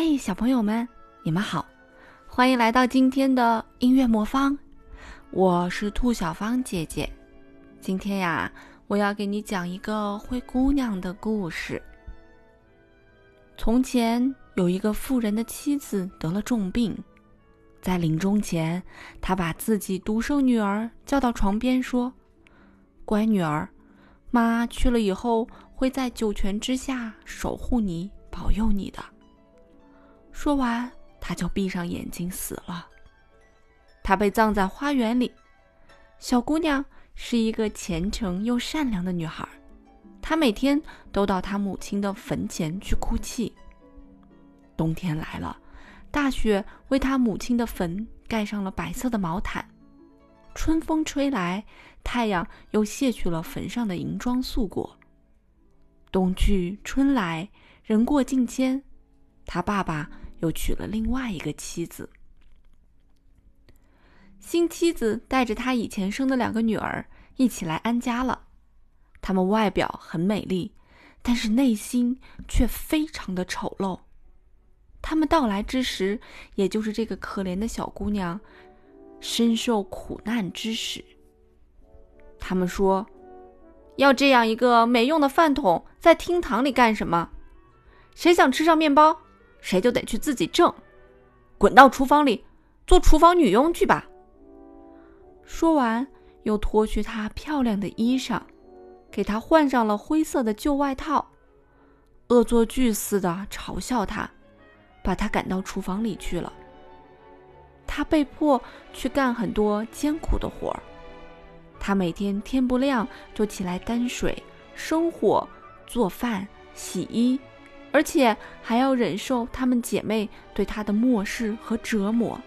嘿，小朋友们，你们好，欢迎来到今天的音乐魔方。我是兔小芳姐姐。今天呀，我要给你讲一个灰姑娘的故事。从前有一个富人的妻子得了重病，在临终前，她把自己独生女儿叫到床边说：“乖女儿，妈去了以后会在九泉之下守护你，保佑你的。”说完，他就闭上眼睛死了。他被葬在花园里。小姑娘是一个虔诚又善良的女孩，她每天都到她母亲的坟前去哭泣。冬天来了，大雪为她母亲的坟盖上了白色的毛毯。春风吹来，太阳又卸去了坟上的银装素裹。冬去春来，人过境迁，她爸爸。又娶了另外一个妻子。新妻子带着她以前生的两个女儿一起来安家了。她们外表很美丽，但是内心却非常的丑陋。他们到来之时，也就是这个可怜的小姑娘深受苦难之时。他们说：“要这样一个没用的饭桶在厅堂里干什么？谁想吃上面包？”谁就得去自己挣，滚到厨房里做厨房女佣去吧。说完，又脱去她漂亮的衣裳，给她换上了灰色的旧外套，恶作剧似的嘲笑她，把她赶到厨房里去了。她被迫去干很多艰苦的活儿，她每天天不亮就起来担水、生火、做饭、洗衣。而且还要忍受她们姐妹对她的漠视和折磨。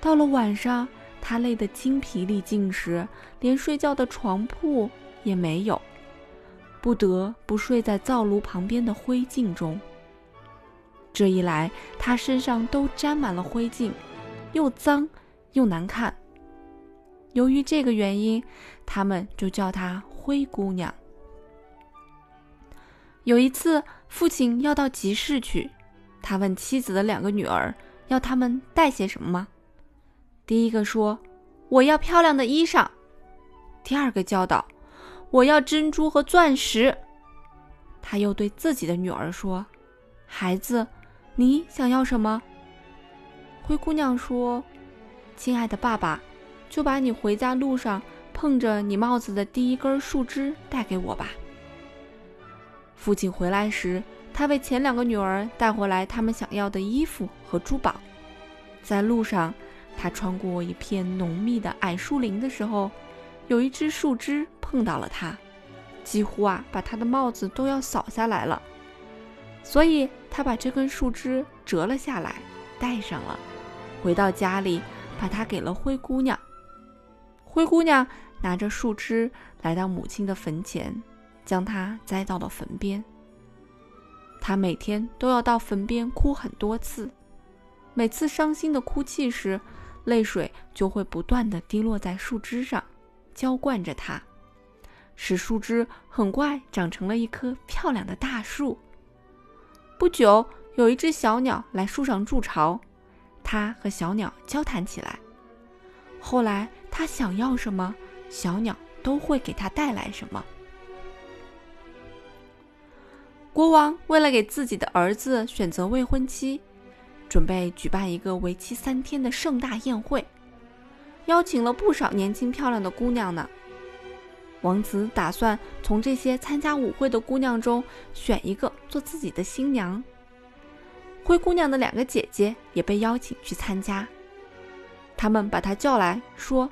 到了晚上，她累得精疲力尽时，连睡觉的床铺也没有，不得不睡在灶炉旁边的灰烬中。这一来，她身上都沾满了灰烬，又脏又难看。由于这个原因，他们就叫她灰姑娘。有一次，父亲要到集市去，他问妻子的两个女儿要他们带些什么吗？第一个说：“我要漂亮的衣裳。”第二个教导：“我要珍珠和钻石。”他又对自己的女儿说：“孩子，你想要什么？”灰姑娘说：“亲爱的爸爸，就把你回家路上碰着你帽子的第一根树枝带给我吧。”父亲回来时，他为前两个女儿带回来他们想要的衣服和珠宝。在路上，他穿过一片浓密的矮树林的时候，有一只树枝碰到了他，几乎啊把他的帽子都要扫下来了。所以他把这根树枝折了下来，戴上了，回到家里，把它给了灰姑娘。灰姑娘拿着树枝来到母亲的坟前。将他栽到了坟边。他每天都要到坟边哭很多次，每次伤心的哭泣时，泪水就会不断的滴落在树枝上，浇灌着它，使树枝很快长成了一棵漂亮的大树。不久，有一只小鸟来树上筑巢，它和小鸟交谈起来。后来，它想要什么，小鸟都会给它带来什么。国王为了给自己的儿子选择未婚妻，准备举办一个为期三天的盛大宴会，邀请了不少年轻漂亮的姑娘呢。王子打算从这些参加舞会的姑娘中选一个做自己的新娘。灰姑娘的两个姐姐也被邀请去参加，他们把她叫来说：“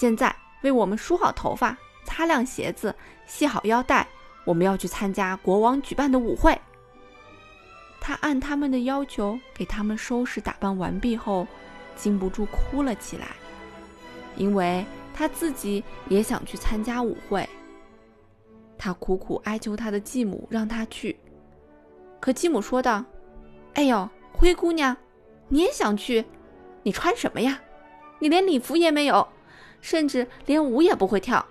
现在为我们梳好头发，擦亮鞋子，系好腰带。”我们要去参加国王举办的舞会。他按他们的要求给他们收拾打扮完毕后，禁不住哭了起来，因为他自己也想去参加舞会。他苦苦哀求他的继母让他去，可继母说道：“哎呦，灰姑娘，你也想去？你穿什么呀？你连礼服也没有，甚至连舞也不会跳，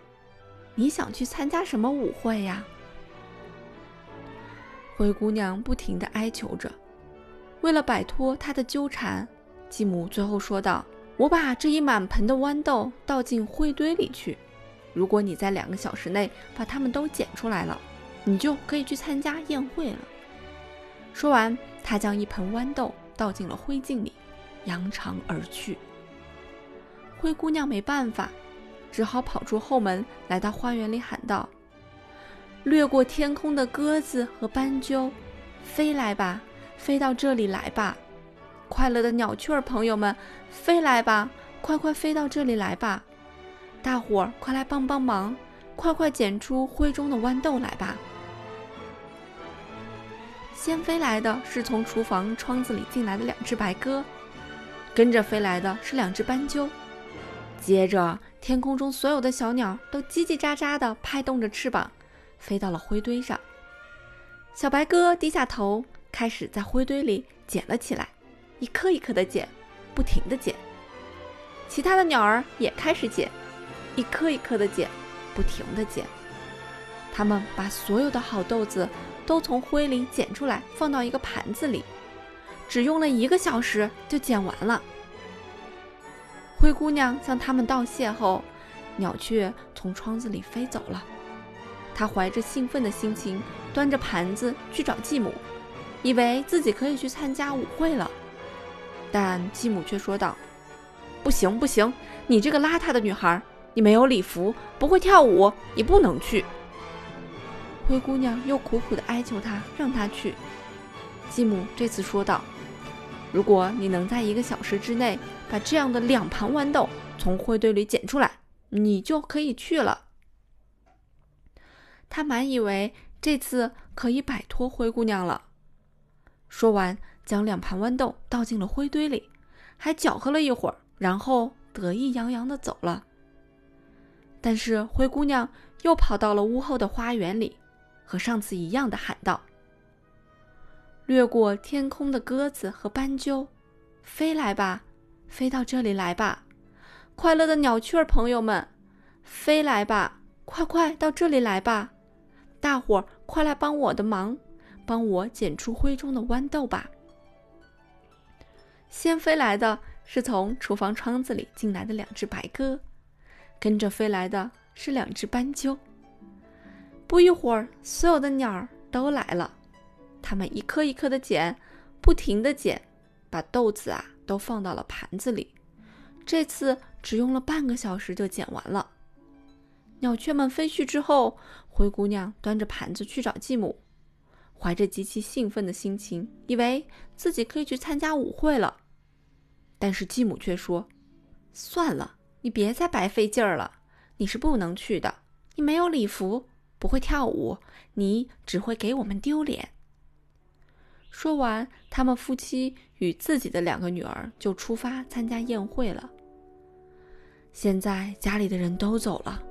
你想去参加什么舞会呀？”灰姑娘不停地哀求着。为了摆脱她的纠缠，继母最后说道：“我把这一满盆的豌豆倒进灰堆里去。如果你在两个小时内把它们都捡出来了，你就可以去参加宴会了。”说完，他将一盆豌豆倒进了灰烬里，扬长而去。灰姑娘没办法，只好跑出后门，来到花园里喊道：“掠过天空的鸽子和斑鸠，飞来吧！”飞到这里来吧，快乐的鸟雀朋友们，飞来吧，快快飞到这里来吧！大伙儿快来帮帮忙，快快捡出灰中的豌豆来吧！先飞来的是从厨房窗子里进来的两只白鸽，跟着飞来的是两只斑鸠，接着天空中所有的小鸟都叽叽喳喳地拍动着翅膀，飞到了灰堆上。小白鸽低下头。开始在灰堆里捡了起来，一颗一颗的捡，不停的捡。其他的鸟儿也开始捡，一颗一颗的捡，不停的捡。他们把所有的好豆子都从灰里捡出来，放到一个盘子里，只用了一个小时就捡完了。灰姑娘向他们道谢后，鸟雀从窗子里飞走了。她怀着兴奋的心情，端着盘子去找继母。以为自己可以去参加舞会了，但继母却说道：“不行，不行，你这个邋遢的女孩，你没有礼服，不会跳舞，你不能去。”灰姑娘又苦苦地哀求她，让她去。继母这次说道：“如果你能在一个小时之内把这样的两盘豌豆从灰堆里捡出来，你就可以去了。”他满以为这次可以摆脱灰姑娘了。说完，将两盘豌豆倒进了灰堆里，还搅和了一会儿，然后得意洋洋地走了。但是灰姑娘又跑到了屋后的花园里，和上次一样的喊道：“掠过天空的鸽子和斑鸠，飞来吧，飞到这里来吧！快乐的鸟雀朋友们，飞来吧，快快到这里来吧！大伙儿快来帮我的忙！”帮我捡出灰中的豌豆吧。先飞来的是从厨房窗子里进来的两只白鸽，跟着飞来的是两只斑鸠。不一会儿，所有的鸟儿都来了，它们一颗一颗的捡，不停的捡，把豆子啊都放到了盘子里。这次只用了半个小时就捡完了。鸟雀们飞去之后，灰姑娘端着盘子去找继母。怀着极其兴奋的心情，以为自己可以去参加舞会了，但是继母却说：“算了，你别再白费劲儿了，你是不能去的。你没有礼服，不会跳舞，你只会给我们丢脸。”说完，他们夫妻与自己的两个女儿就出发参加宴会了。现在家里的人都走了，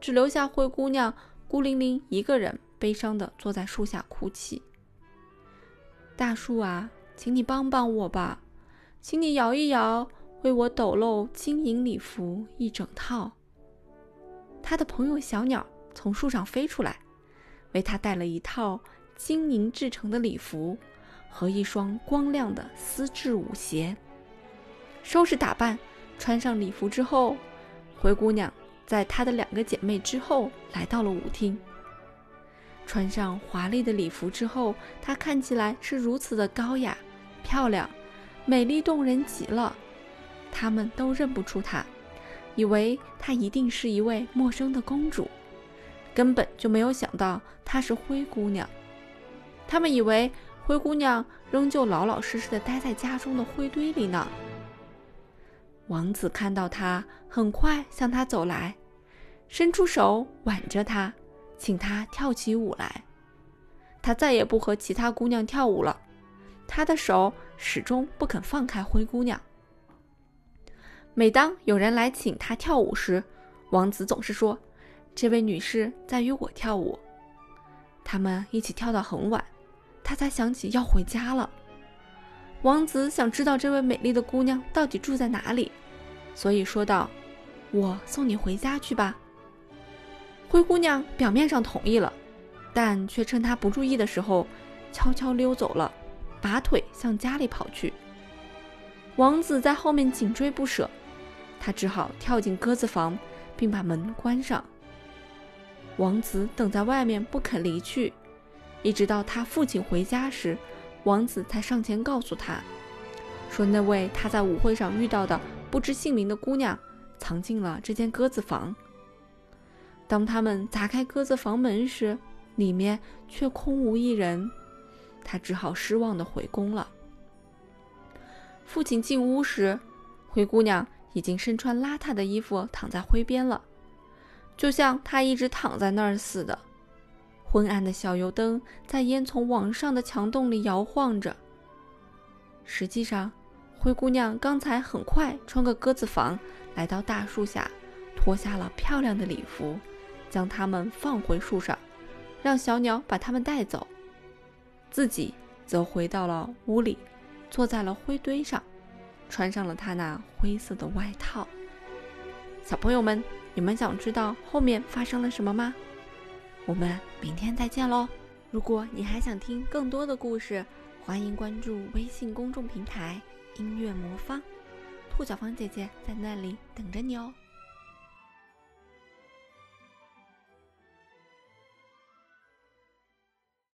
只留下灰姑娘孤零零一个人。悲伤的坐在树下哭泣。大树啊，请你帮帮我吧，请你摇一摇，为我抖露金银礼服一整套。他的朋友小鸟从树上飞出来，为他带了一套金银制成的礼服和一双光亮的丝质舞鞋。收拾打扮，穿上礼服之后，灰姑娘在她的两个姐妹之后来到了舞厅。穿上华丽的礼服之后，她看起来是如此的高雅、漂亮、美丽动人极了。他们都认不出她，以为她一定是一位陌生的公主，根本就没有想到她是灰姑娘。他们以为灰姑娘仍旧老老实实的待在家中的灰堆里呢。王子看到她，很快向她走来，伸出手挽着她。请她跳起舞来，他再也不和其他姑娘跳舞了。他的手始终不肯放开灰姑娘。每当有人来请他跳舞时，王子总是说：“这位女士在与我跳舞。”他们一起跳到很晚，他才想起要回家了。王子想知道这位美丽的姑娘到底住在哪里，所以说道：“我送你回家去吧。”灰姑娘表面上同意了，但却趁他不注意的时候，悄悄溜走了，拔腿向家里跑去。王子在后面紧追不舍，他只好跳进鸽子房，并把门关上。王子等在外面不肯离去，一直到他父亲回家时，王子才上前告诉他，说那位他在舞会上遇到的不知姓名的姑娘藏进了这间鸽子房。当他们砸开鸽子房门时，里面却空无一人，他只好失望地回宫了。父亲进屋时，灰姑娘已经身穿邋遢的衣服躺在灰边了。就像她一直躺在那儿似的，昏暗的小油灯在烟囱往上的墙洞里摇晃着。实际上，灰姑娘刚才很快穿过鸽子房，来到大树下，脱下了漂亮的礼服，将它们放回树上，让小鸟把它们带走，自己则回到了屋里，坐在了灰堆上，穿上了她那灰色的外套。小朋友们。你们想知道后面发生了什么吗？我们明天再见喽！如果你还想听更多的故事，欢迎关注微信公众平台“音乐魔方”，兔小芳姐姐在那里等着你哦。